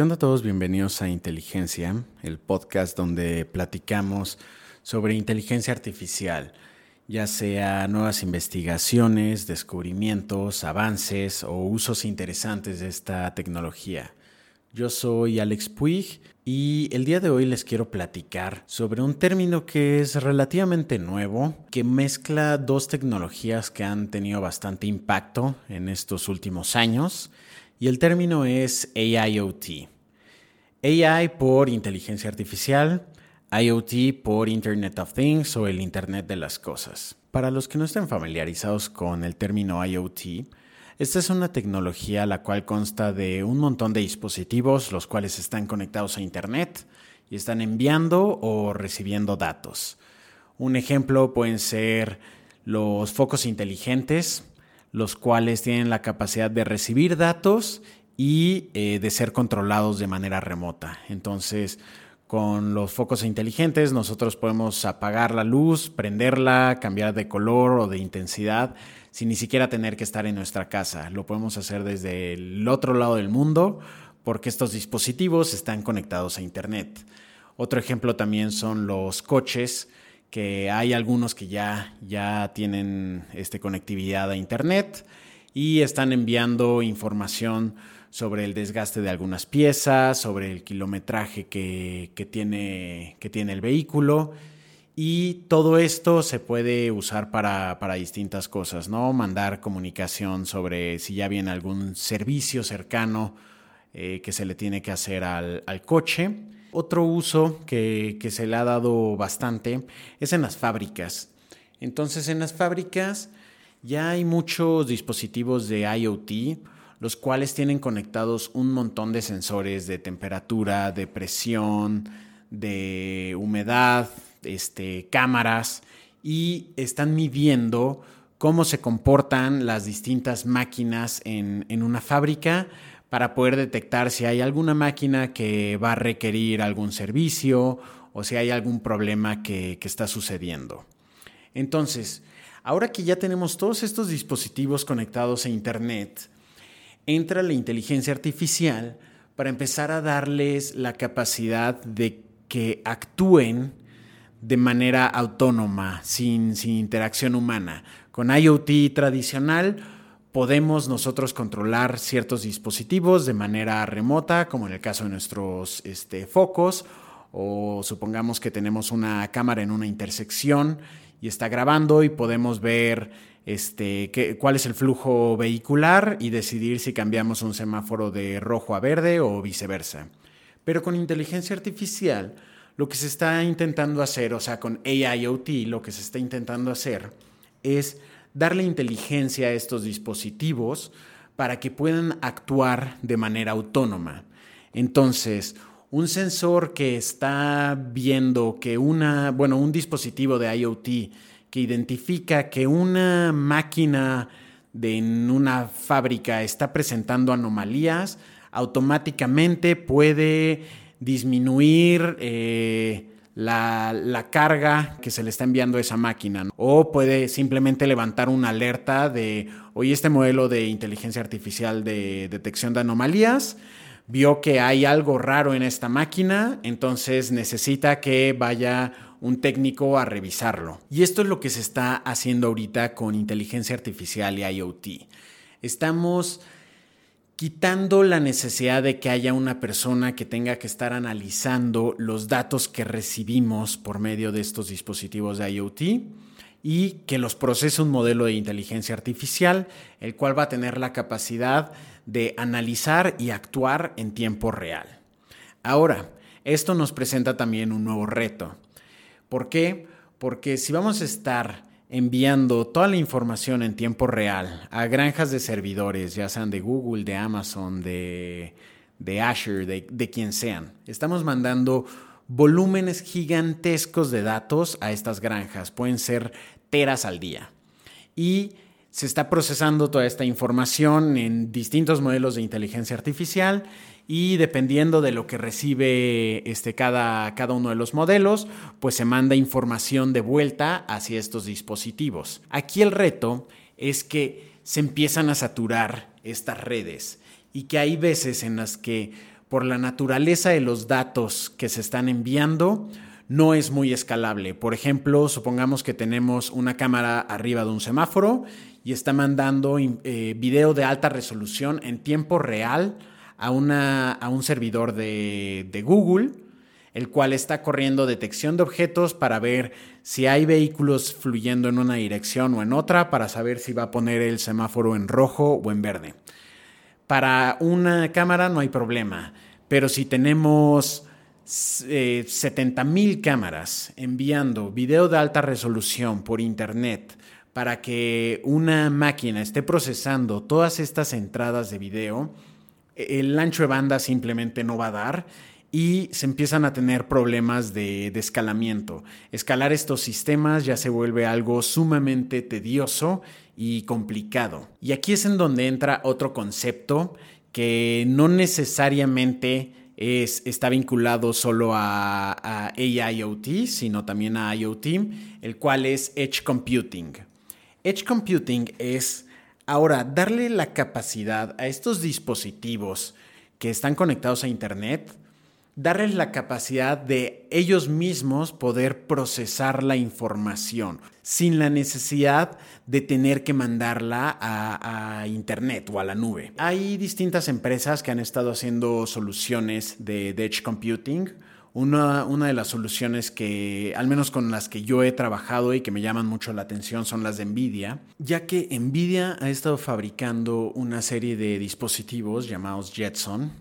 ¿Qué onda a todos? Bienvenidos a Inteligencia, el podcast donde platicamos sobre inteligencia artificial, ya sea nuevas investigaciones, descubrimientos, avances o usos interesantes de esta tecnología. Yo soy Alex Puig y el día de hoy les quiero platicar sobre un término que es relativamente nuevo, que mezcla dos tecnologías que han tenido bastante impacto en estos últimos años y el término es AIoT. AI por inteligencia artificial, IoT por Internet of Things o el Internet de las Cosas. Para los que no estén familiarizados con el término IoT, esta es una tecnología la cual consta de un montón de dispositivos los cuales están conectados a Internet y están enviando o recibiendo datos. Un ejemplo pueden ser los focos inteligentes, los cuales tienen la capacidad de recibir datos y eh, de ser controlados de manera remota. Entonces, con los focos inteligentes nosotros podemos apagar la luz, prenderla, cambiar de color o de intensidad sin ni siquiera tener que estar en nuestra casa. Lo podemos hacer desde el otro lado del mundo porque estos dispositivos están conectados a Internet. Otro ejemplo también son los coches que hay algunos que ya, ya tienen este, conectividad a Internet y están enviando información sobre el desgaste de algunas piezas, sobre el kilometraje que, tiene, que tiene el vehículo. Y todo esto se puede usar para, distintas cosas, ¿no? Mandar comunicación sobre si ya viene algún servicio cercano eh, que se le tiene que hacer al, al coche otro uso que, se le ha dado bastante es en las fábricas. Entonces, en las fábricas ya hay muchos dispositivos de IoT, los cuales tienen conectados un montón de sensores de temperatura, de presión, de humedad, este, cámaras, y están midiendo cómo se comportan las distintas máquinas en, en una fábrica para poder detectar si hay alguna máquina que va a requerir algún servicio o si hay algún problema que, está sucediendo. Entonces, ahora que ya tenemos todos estos dispositivos conectados a Internet, entra la inteligencia artificial para empezar a darles la capacidad de que actúen de manera autónoma, sin, sin interacción humana. Con IoT tradicional, podemos nosotros controlar ciertos dispositivos de manera remota, como en el caso de nuestros este, focos, o supongamos que tenemos una cámara en una intersección y está grabando y podemos ver este, qué, cuál es el flujo vehicular y decidir si cambiamos un semáforo de rojo a verde o viceversa. Pero con inteligencia artificial, lo que se está intentando hacer, o sea, con AIoT, lo que se está intentando hacer es darle inteligencia a estos dispositivos para que puedan actuar de manera autónoma. Entonces, un sensor que está viendo que una, bueno, un dispositivo de IoT que identifica que una máquina de en una fábrica está presentando anomalías, automáticamente puede disminuir eh, la, carga que se le está enviando a esa máquina. O puede simplemente levantar una alerta de, hoy este modelo de inteligencia artificial de detección de anomalías vio que hay algo raro en esta máquina, entonces necesita que vaya un técnico a revisarlo. Y esto es lo que se está haciendo ahorita con inteligencia artificial y IoT. Estamos quitando la necesidad de que haya una persona que tenga que estar analizando los datos que recibimos por medio de estos dispositivos de IoT y que los procese un modelo de inteligencia artificial, el cual va a tener la capacidad de analizar y actuar en tiempo real. Ahora, esto nos presenta también un nuevo reto. ¿Por qué? Porque si vamos a estar enviando toda la información en tiempo real a granjas de servidores, ya sean de Google, de Amazon, de, Azure, de, de quien sean. Estamos mandando volúmenes gigantescos de datos a estas granjas, pueden ser teras al día. Y se está procesando toda esta información en distintos modelos de inteligencia artificial y dependiendo de lo que recibe este, cada, cada uno de los modelos, pues se manda información de vuelta hacia estos dispositivos. Aquí el reto es que se empiezan a saturar estas redes y que hay veces en las que por la naturaleza de los datos que se están enviando, no es muy escalable. Por ejemplo, supongamos que tenemos una cámara arriba de un semáforo y está mandando eh, video de alta resolución en tiempo real a, una, a un servidor de, de Google, el cual está corriendo detección de objetos para ver si hay vehículos fluyendo en una dirección o en otra, para saber si va a poner el semáforo en rojo o en verde. Para una cámara no hay problema, pero si tenemos 70 eh, mil cámaras enviando video de alta resolución por internet para que una máquina esté procesando todas estas entradas de video, el ancho de banda simplemente no va a dar y se empiezan a tener problemas de, escalamiento. Escalar estos sistemas ya se vuelve algo sumamente tedioso y complicado. Y aquí es en donde entra otro concepto que no necesariamente es, está vinculado solo a, a AIoT, sino también a IoT, el cual es Edge Computing. Edge Computing es ahora darle la capacidad a estos dispositivos que están conectados a Internet darles la capacidad de ellos mismos poder procesar la información sin la necesidad de tener que mandarla a, Internet o a la nube. Hay distintas empresas que han estado haciendo soluciones de, Edge Computing. Una, una, de las soluciones que, al menos con las que yo he trabajado y que me llaman mucho la atención, son las de Nvidia, ya que Nvidia ha estado fabricando una serie de dispositivos llamados Jetson,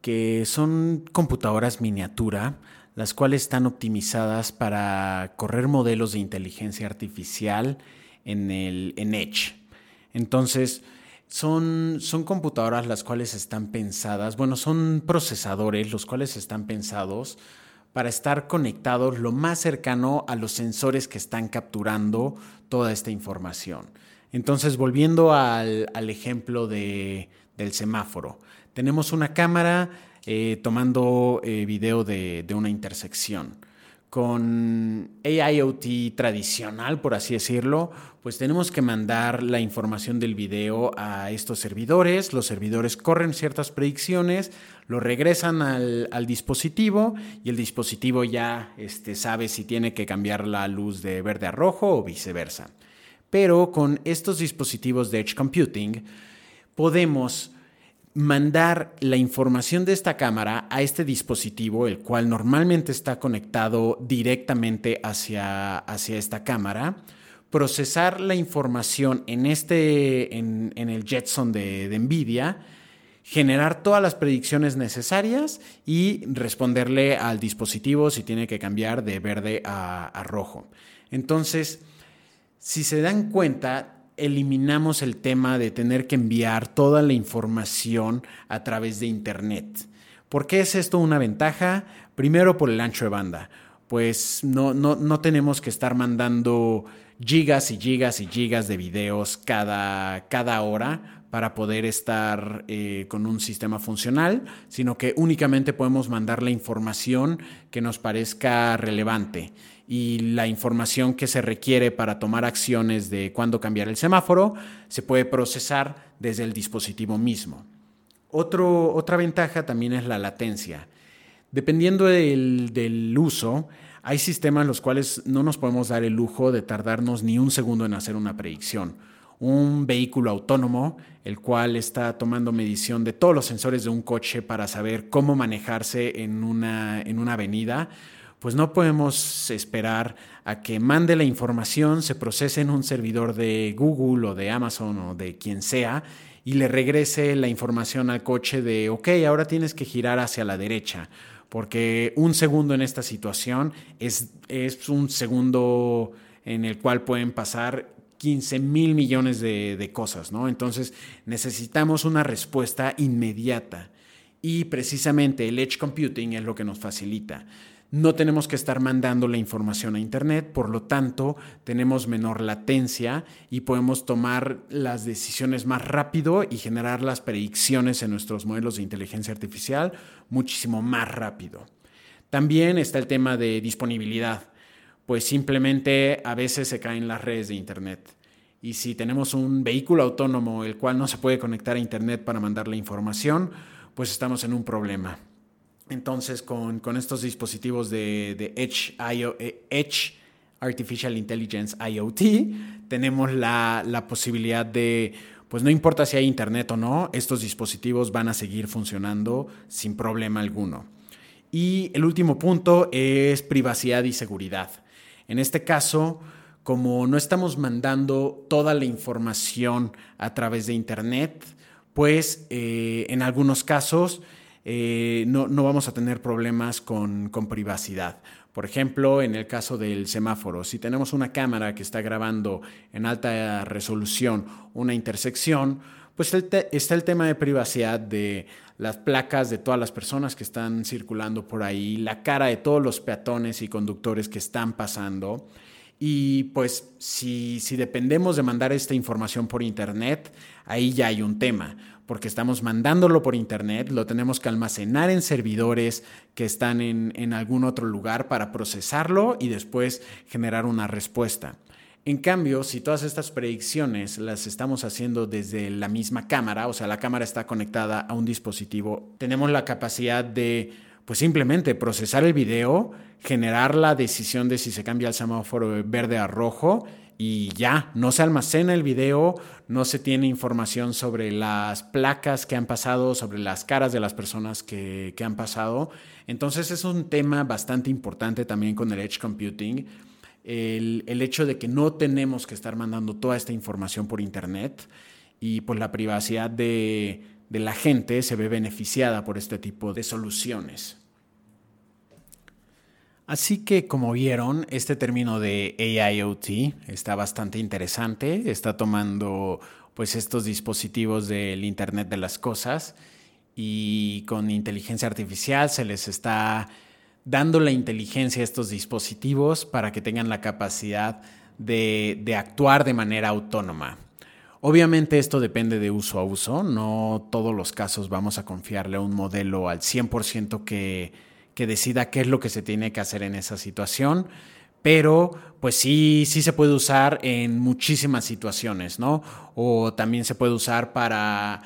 que son computadoras miniatura, las cuales están optimizadas para correr modelos de inteligencia artificial en, el, en Edge. Entonces, son, son computadoras las cuales están pensadas, bueno, son procesadores los cuales están pensados para estar conectados lo más cercano a los sensores que están capturando toda esta información. Entonces, volviendo al, al ejemplo de, del semáforo, tenemos una cámara eh, tomando eh, video de, una intersección. Con AIoT tradicional, por así decirlo, pues tenemos que mandar la información del video a estos servidores, los servidores corren ciertas predicciones, lo regresan al, dispositivo y el dispositivo ya este, sabe si tiene que cambiar la luz de verde a rojo o viceversa. Pero con estos dispositivos de Edge Computing podemos mandar la información de esta cámara a este dispositivo, el cual normalmente está conectado directamente hacia, hacia esta cámara, procesar la información en, este, en, el Jetson de, NVIDIA, generar todas las predicciones necesarias y responderle al dispositivo si tiene que cambiar de verde a rojo. Entonces, si se dan cuenta, eliminamos el tema de tener que enviar toda la información a través de Internet. ¿Por qué es esto una ventaja? Primero por el ancho de banda, pues no, no, tenemos que estar mandando gigas y gigas y gigas de videos cada, cada hora para poder estar eh, con un sistema funcional, sino que únicamente podemos mandar la información que nos parezca relevante y la información que se requiere para tomar acciones de cuándo cambiar el semáforo se puede procesar desde el dispositivo mismo. otra ventaja también es la latencia. Dependiendo del, del uso, hay sistemas en los cuales no nos podemos dar el lujo de tardarnos ni un segundo en hacer una predicción. Un vehículo autónomo, el cual está tomando medición de todos los sensores de un coche para saber cómo manejarse en una, en una avenida, pues no podemos esperar a que mande la información, se procese en un servidor de Google o de Amazon o de quien sea y le regrese la información al coche de, ok, ahora tienes que girar hacia la derecha, porque un segundo en esta situación es, es un segundo en el cual pueden pasar 15 mil millones de, cosas, ¿no? Entonces necesitamos una respuesta inmediata y precisamente el edge computing es lo que nos facilita. No tenemos que estar mandando la información a Internet, por lo tanto tenemos menor latencia y podemos tomar las decisiones más rápido y generar las predicciones en nuestros modelos de inteligencia artificial muchísimo más rápido. También está el tema de disponibilidad, pues simplemente a veces se caen las redes de Internet. Y si tenemos un vehículo autónomo el cual no se puede conectar a Internet para mandar la información, pues estamos en un problema Entonces, con, estos dispositivos de, Edge, eh, Edge, Artificial Intelligence IoT, tenemos la, la posibilidad de pues no importa si hay internet o no, estos dispositivos van a seguir funcionando sin problema alguno. Y el último punto es privacidad y seguridad. En este caso, como no estamos mandando toda la información a través de internet, pues eh, en algunos casos eh, no, vamos a tener problemas con, con privacidad. Por ejemplo, en el caso del semáforo, si tenemos una cámara que está grabando en alta resolución una intersección, pues está el tema de privacidad de las placas de todas las personas que están circulando por ahí, la cara de todos los peatones y conductores que están pasando. Y pues si, dependemos de mandar esta información por Internet, ahí ya hay un tema porque estamos mandándolo por internet, lo tenemos que almacenar en servidores que están en, algún otro lugar para procesarlo y después generar una respuesta. En cambio, si todas estas predicciones las estamos haciendo desde la misma cámara, o sea, la cámara está conectada a un dispositivo, tenemos la capacidad de, pues simplemente procesar el video, generar la decisión de si se cambia el semáforo verde a rojo y ya, no se almacena el video, no se tiene información sobre las placas que han pasado, sobre las caras de las personas que, han pasado. Entonces es un tema bastante importante también con el Edge Computing, el, hecho de que no tenemos que estar mandando toda esta información por Internet y pues la privacidad de, de la gente se ve beneficiada por este tipo de soluciones. Así que como vieron, este término de AIoT está bastante interesante, está tomando pues estos dispositivos del Internet de las Cosas y con inteligencia artificial se les está dando la inteligencia a estos dispositivos para que tengan la capacidad de, de actuar de manera autónoma. Obviamente esto depende de uso a uso, no todos los casos vamos a confiarle a un modelo al 100% que que decida qué es lo que se tiene que hacer en esa situación. Pero pues sí, sí se puede usar en muchísimas situaciones, ¿no? O también se puede usar para,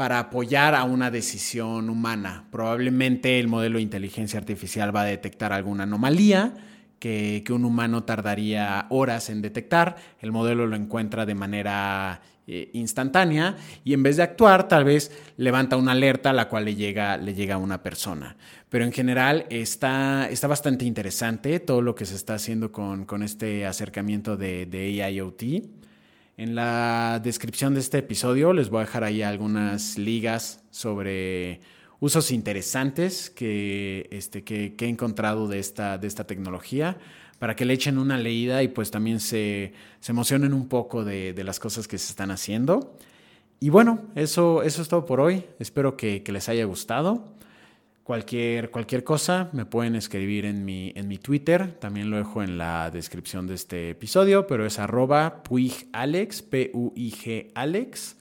para apoyar a una decisión humana. Probablemente el modelo de inteligencia artificial va a detectar alguna anomalía que, un humano tardaría horas en detectar. El modelo lo encuentra de manera eh, instantánea y en vez de actuar tal vez levanta una alerta a la cual le llega, le llega a una persona. Pero en general está, está bastante interesante todo lo que se está haciendo con, este acercamiento de AIoT. En la descripción de este episodio les voy a dejar ahí algunas ligas sobre usos interesantes que, este, que, he encontrado de esta, de esta tecnología para que le echen una leída y pues también se, emocionen un poco de, las cosas que se están haciendo. Y bueno, eso, eso es todo por hoy. Espero que, les haya gustado. Cualquier, cualquier cosa me pueden escribir en mi, en mi Twitter, también lo dejo en la descripción de este episodio, pero es arroba puigalex, P-U-I-G Alex.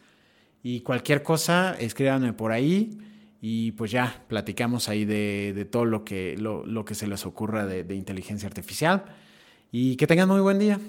Y cualquier cosa, escríbanme por ahí. Y pues ya platicamos ahí de, todo lo que, lo, que se les ocurra de inteligencia artificial. Y que tengan muy buen día.